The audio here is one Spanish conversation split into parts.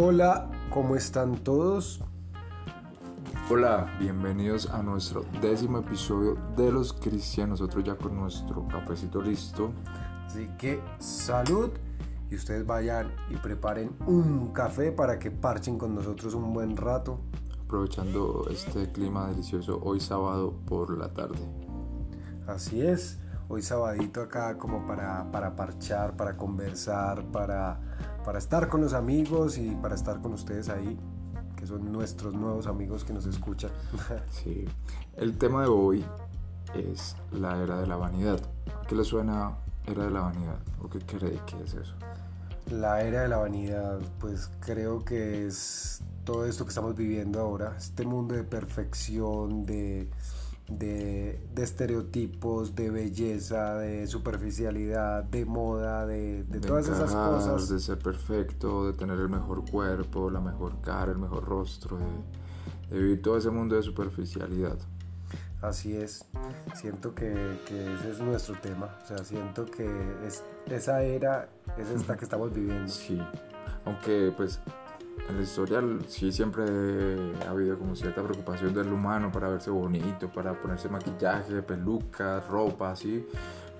Hola, ¿cómo están todos? Hola, bienvenidos a nuestro décimo episodio de Los Cristianos, nosotros ya con nuestro cafecito listo. Así que salud y ustedes vayan y preparen un café para que parchen con nosotros un buen rato. Aprovechando este clima delicioso hoy sábado por la tarde. Así es, hoy sabadito acá como para, para parchar, para conversar, para, para estar con los amigos y para estar con ustedes ahí, que son nuestros nuevos amigos que nos escuchan. Sí, el tema de hoy es la era de la vanidad. ¿Qué le suena era de la vanidad? ¿O qué cree que es eso? La era de la vanidad, pues creo que es todo esto que estamos viviendo ahora, este mundo de perfección, de, de, de estereotipos, de belleza, de superficialidad, de moda, de, de, todas esas cosas. De ser perfecto, de tener el mejor cuerpo, la mejor cara, el mejor rostro, de, de vivir todo ese mundo de superficialidad. Así es, siento que, que ese es nuestro tema, o sea, siento que es, esa era es esta que estamos viviendo. Sí, aunque pues en la historia sí siempre ha habido como cierta preocupación del humano para verse bonito, para ponerse maquillaje, pelucas, ropa, así,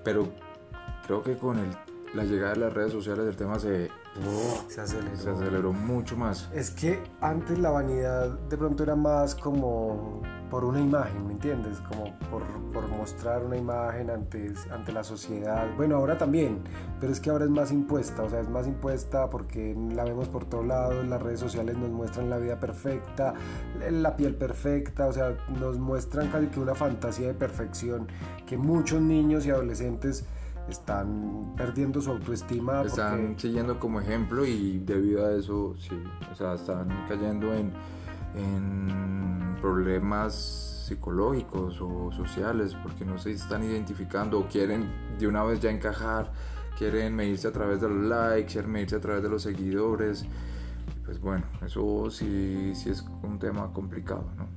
pero creo que con el, la llegada de las redes sociales el tema se, Se aceleró. se aceleró mucho más. Es que antes la vanidad de pronto era más como por una imagen, ¿me entiendes? Como por, por mostrar una imagen ante, ante la sociedad. Bueno, ahora también, pero es que ahora es más impuesta, o sea, es más impuesta porque la vemos por todos lados, las redes sociales nos muestran la vida perfecta, la piel perfecta, o sea, nos muestran casi que una fantasía de perfección que muchos niños y adolescentes están perdiendo su autoestima Están porque siguiendo como ejemplo y debido a eso, sí, o sea, están cayendo en, en problemas psicológicos o sociales porque no se están identificando o quieren de una vez ya encajar, quieren medirse a través de los likes, quieren medirse a través de los seguidores. Pues bueno, eso sí, sí es un tema complicado, ¿no?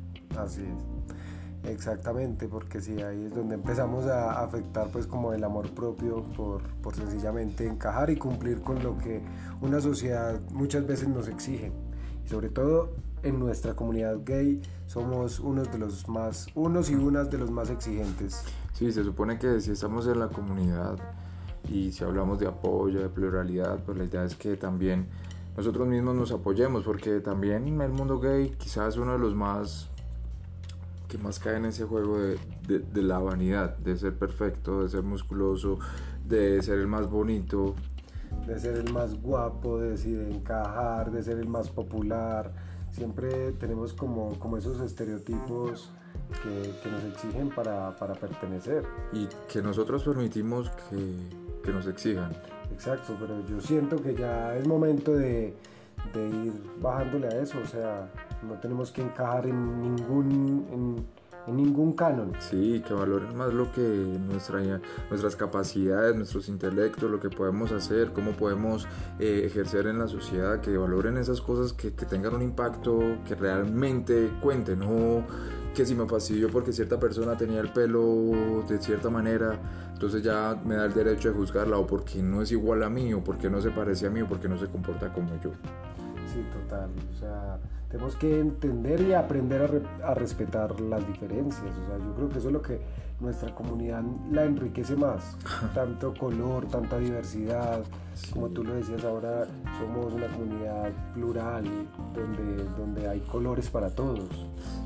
Así es. Exactamente, porque sí, ahí es donde empezamos a afectar pues como el amor propio por, por sencillamente encajar y cumplir con lo que una sociedad muchas veces nos exige. Y sobre todo en nuestra comunidad gay somos unos de los más, unos y unas de los más exigentes. Sí, se supone que si estamos en la comunidad y si hablamos de apoyo, de pluralidad, pues la idea es que también nosotros mismos nos apoyemos, porque también el mundo gay quizás uno de los más que más cae en ese juego de, de- de la vanidad, de ser perfecto, de ser musculoso, de ser el más bonito. de ser el más guapo, de encajar, de ser el más popular. Siempre tenemos como, como esos estereotipos que, que nos exigen para, para pertenecer. y que nosotros permitimos que, que nos exijan. Exacto, pero yo siento que ya es momento de, de ir bajándole a eso, o sea, no tenemos que encajar en ningún, en, ningún canon. Sí, que valoren más lo que nuestra, nuestras capacidades, nuestros intelectos, lo que podemos hacer, cómo podemos eh, ejercer en la sociedad, que valoren esas cosas que, que tengan un impacto, que realmente cuenten, no que si me fastidió porque cierta persona tenía el pelo de cierta manera, entonces ya me da el derecho de juzgarla, o porque no es igual a mí, o porque no se parece a mí, o porque no se comporta como yo. Sí, total. O sea, tenemos que entender y aprender a, re- a respetar las diferencias. O sea, yo creo que eso es lo que nuestra comunidad la enriquece más. Tanto color, tanta diversidad. Como tú lo decías ahora, somos una comunidad plural donde, donde hay colores para todos.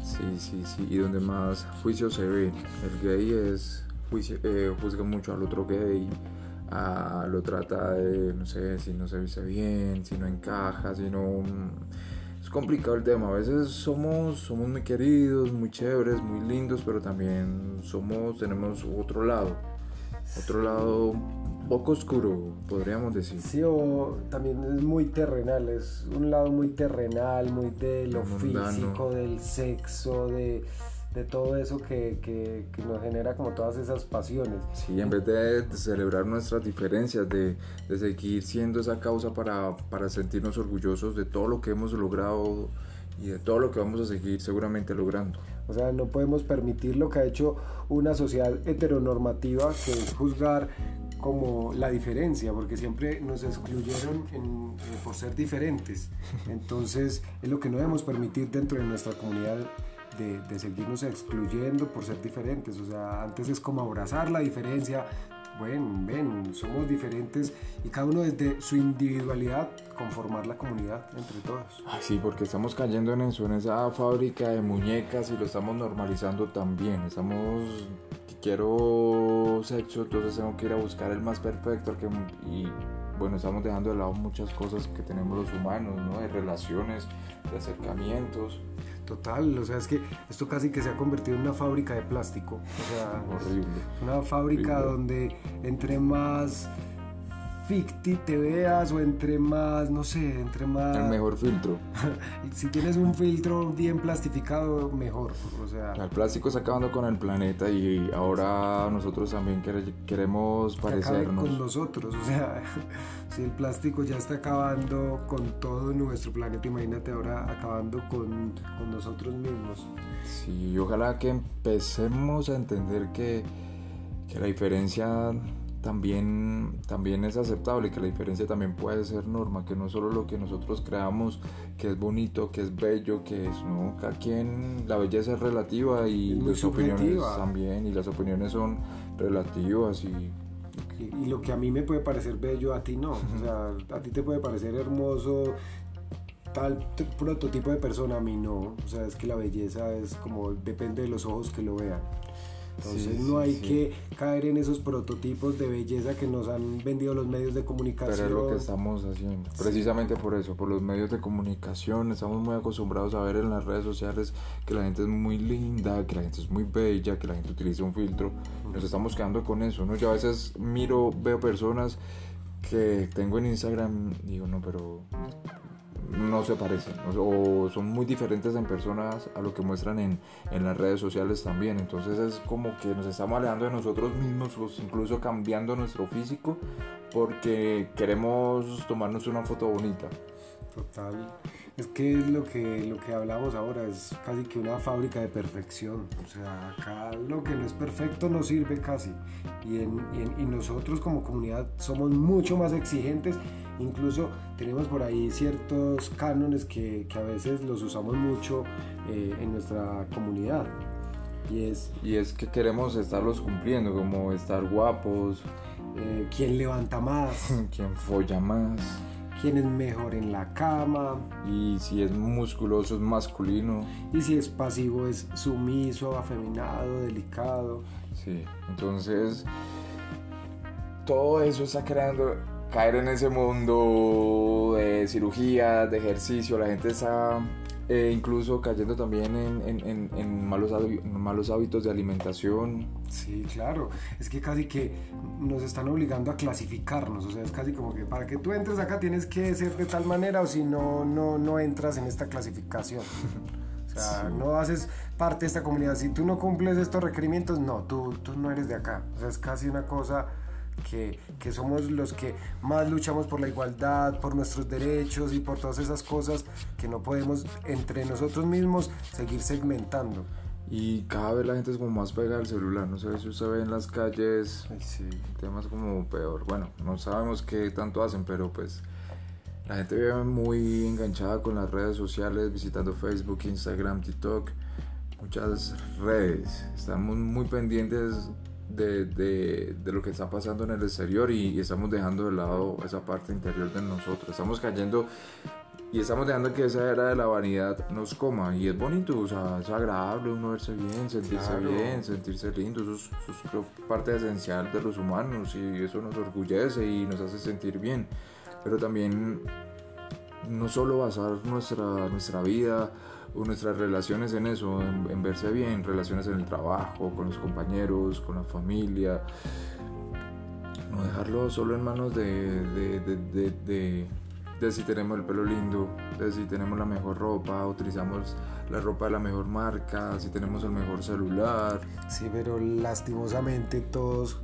Sí, sí, sí, y donde más juicio se ve. El gay es juicio, eh, juzga mucho al otro gay, a- lo trata de, no sé, si no se viste bien, si no encaja, si no... Es complicado el tema, a veces somos, somos muy queridos, muy chéveres, muy lindos, pero también somos, tenemos otro lado, otro lado poco oscuro, podríamos decir. Sí, o también es muy terrenal, es un lado muy terrenal, muy de lo físico, del sexo, de, de todo eso que, que- que nos genera como todas esas pasiones. Sí, en vez de, de celebrar nuestras diferencias, de, de seguir siendo esa causa para, para sentirnos orgullosos de todo lo que hemos logrado y de todo lo que vamos a seguir seguramente logrando. O sea, no podemos permitir lo que ha hecho una sociedad heteronormativa, que es juzgar como la diferencia, porque siempre nos excluyeron eh, por ser diferentes. Entonces es lo que no debemos permitir dentro de nuestra comunidad de, de, seguirnos excluyendo por ser diferentes. O sea, antes es como abrazar la diferencia. Bueno, ven, somos diferentes y cada uno desde su individualidad conformar la comunidad entre todos. sí, porque estamos cayendo en eso, en esa fábrica de muñecas y lo estamos normalizando también. Estamos quiero sexo, entonces tengo que ir a buscar el más perfecto. que, y bueno, estamos dejando de lado muchas cosas que tenemos los humanos, ¿no? De relaciones, de acercamientos. Total, o sea, es que esto casi que se ha convertido en una fábrica de plástico. O sea, horrible. Una fábrica donde entre más ficti te veas o entre más, no sé, entre más... El mejor filtro. si tienes un filtro bien plastificado, mejor. O sea... El plástico está acabando con el planeta y ahora nosotros también queremos parecernos. con nosotros, o sea, si el plástico ya está acabando con todo nuestro planeta, imagínate ahora acabando con, con nosotros mismos. Sí, ojalá que empecemos a entender que, que la diferencia también, también es aceptable, que la diferencia también puede ser norma, que no solo lo que nosotros creamos que es bonito, que es bello, que es, ¿no? Cada quien, la belleza es relativa y las opiniones también, y las opiniones son relativas y y, lo que a mí me puede parecer bello, a ti no. O sea, a ti te puede parecer hermoso tal prototipo de persona, a mí no. O sea, es que la belleza es como, depende de los ojos que lo vean. Entonces no hay que caer en esos prototipos de belleza que nos han vendido los medios de comunicación. Pero es lo que estamos haciendo. Precisamente por eso, por los medios de comunicación. Estamos muy acostumbrados a ver en las redes sociales que la gente es muy linda, que la gente es muy bella, que la gente utiliza un filtro. Nos estamos quedando con eso, ¿no? Yo a veces miro, veo personas que tengo en Instagram, digo, no, pero no se parecen o son muy diferentes en personas a lo que muestran en, en, las redes sociales también. Entonces es como que nos estamos alejando de nosotros mismos incluso cambiando nuestro físico porque queremos tomarnos una foto bonita. Total. Es que es lo que, lo que hablamos ahora, es casi que una fábrica de perfección. O sea, acá lo que no es perfecto no sirve casi. Y, en, y, y nosotros como comunidad somos mucho más exigentes Incluso tenemos por ahí ciertos cánones que, que a veces los usamos mucho eh, en nuestra comunidad. Y es, y es que queremos estarlos cumpliendo, como estar guapos. Eh, ¿Quién levanta más? ¿Quién folla más? Quién es mejor en la cama. Y si es musculoso es masculino. Y si es pasivo es sumiso, afeminado, delicado. Sí, entonces todo eso está creando caer en ese mundo de cirugía, de ejercicio, la gente está eh, incluso cayendo también en, en, malos, malos hábitos de alimentación. Sí, claro, es que casi que nos están obligando a clasificarnos, o sea, es casi como que para que tú entres acá tienes que ser de tal manera o si no, no, no entras en esta clasificación. O sea, no haces parte de esta comunidad. Si tú no cumples estos requerimientos, no, tú, tú no eres de acá. O sea, es casi una cosa que, que, somos los que más luchamos por la igualdad, por nuestros derechos y por todas esas cosas que no podemos entre nosotros mismos seguir segmentando. Y cada vez la gente es como más pegada al celular, no sé si usted ve en las calles sí. temas como peor. Bueno, no sabemos qué tanto hacen, pero pues la gente vive muy enganchada con las redes sociales, visitando Facebook, Instagram, TikTok, muchas redes. Estamos muy pendientes de, de, de, lo que está pasando en el exterior y, estamos dejando de lado esa parte interior de nosotros. Estamos cayendo y estamos dejando que esa era de la vanidad nos coma. Y es bonito, o sea, es agradable uno verse bien, sentirse bien, sentirse lindo, eso es, parte esencial de los humanos y eso nos orgullece y nos hace sentir bien, pero también no solo basar nuestra, nuestra vida nuestras relaciones en eso, en, verse bien, relaciones en el trabajo, con los compañeros, con la familia. No dejarlo solo en manos de, de, de, si tenemos el pelo lindo, de si tenemos la mejor ropa, utilizamos la ropa de la mejor marca, si tenemos el mejor celular. Sí, pero lastimosamente todos,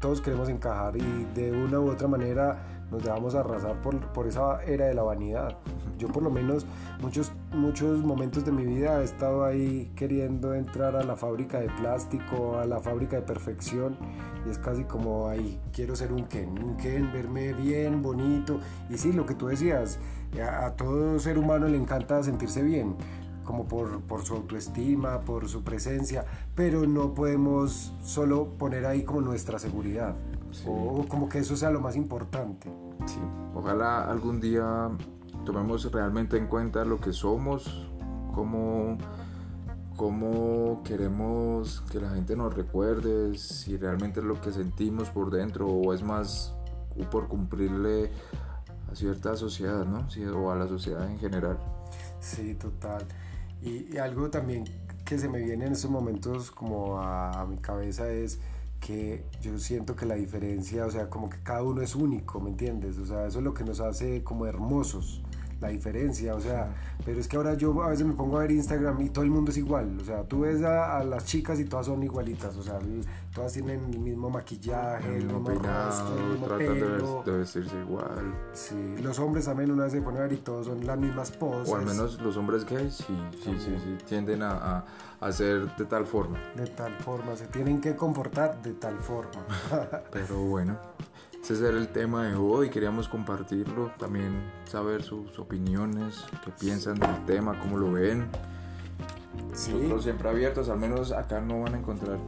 todos queremos encajar y de una u otra manera nos dejamos arrasar por, por esa era de la vanidad. Yo por lo menos muchos, muchos momentos de mi vida he estado ahí queriendo entrar a la fábrica de plástico, a la fábrica de perfección y es casi como ahí, quiero ser un Ken, un Ken, verme bien, bonito. Y sí, lo que tú decías, a, todo ser humano le encanta sentirse bien, como por, por, su autoestima, por su presencia, pero no podemos solo poner ahí como nuestra seguridad, o como que eso sea lo más importante. Sí, ojalá algún día tomemos realmente en cuenta lo que somos, cómo, cómo queremos que la gente nos recuerde, si realmente es lo que sentimos por dentro o es más por cumplirle a cierta sociedad, ¿no? o a la sociedad en general. Sí, total. Y, algo también que se me viene en estos momentos como a mi cabeza es que yo siento que la diferencia, o sea, como que cada uno es único, ¿me entiendes? O sea, eso es lo que nos hace como hermosos la diferencia, o sea, pero es que ahora yo a veces me pongo a ver Instagram y todo el mundo es igual, o sea, tú ves a, las chicas y todas son igualitas, o sea, todas tienen el mismo maquillaje, el, mismo, rostro, el mismo pelo. De, vestirse igual. Sí, los hombres también una vez se ponen a ver y todos son las mismas poses. O al menos los hombres gays sí, sí, sí, sí, tienden a, a, a ser de tal forma. De tal forma, se tienen que comportar de tal forma. pero bueno. Ese era el tema de hoy, queríamos compartirlo, también saber sus opiniones, qué piensan del tema, cómo lo ven. Sí. Nosotros siempre abiertos, al menos acá no van a encontrar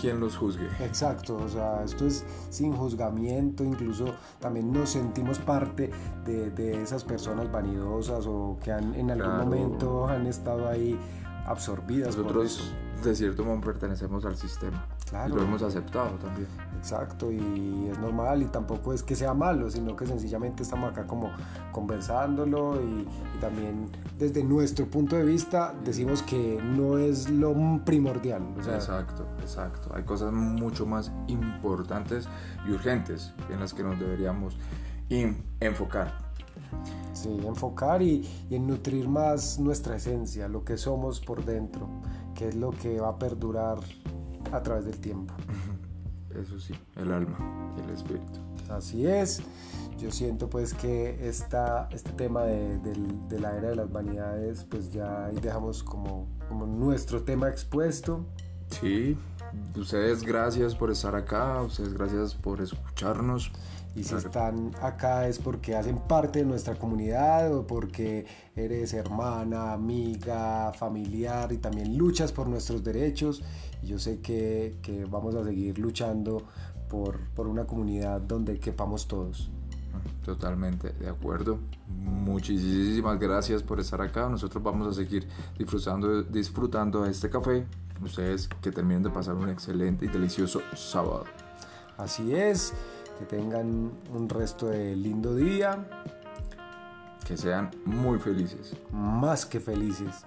quien los juzgue. Exacto, o sea, esto es sin juzgamiento, incluso también nos sentimos parte de, de esas personas vanidosas o que han, en algún momento han estado ahí absorbidas. Nosotros de cierto modo pertenecemos al sistema. Claro. Y lo hemos aceptado también. Exacto, y es normal y tampoco es que sea malo, sino que sencillamente estamos acá como conversándolo y, también desde nuestro punto de vista decimos que no es lo primordial. exacto, exacto. Hay cosas mucho más importantes y urgentes en las que nos deberíamos enfocar. Sí, enfocar y, y en nutrir más nuestra esencia, lo que somos por dentro, que es lo que va a perdurar a través del tiempo eso sí, el alma el espíritu. Así es. Yo siento pues que esta, este tema de, la era de las vanidades, pues ya ahí dejamos como, como nuestro tema expuesto. Sí, ustedes gracias por estar acá, ustedes gracias por escucharnos. Y si están acá es porque hacen parte de nuestra comunidad o porque eres hermana, amiga, familiar y también luchas por nuestros derechos. Y yo sé que, que vamos a seguir luchando por, por una comunidad donde quepamos todos. Totalmente de acuerdo. Muchísimas gracias por estar acá. Nosotros vamos a seguir disfrutando, disfrutando de este café. Ustedes que terminen de pasar un excelente y delicioso sábado. Así es. Que tengan un resto de lindo día. Que sean muy felices. Más que felices.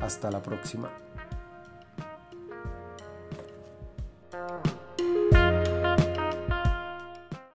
Hasta la próxima.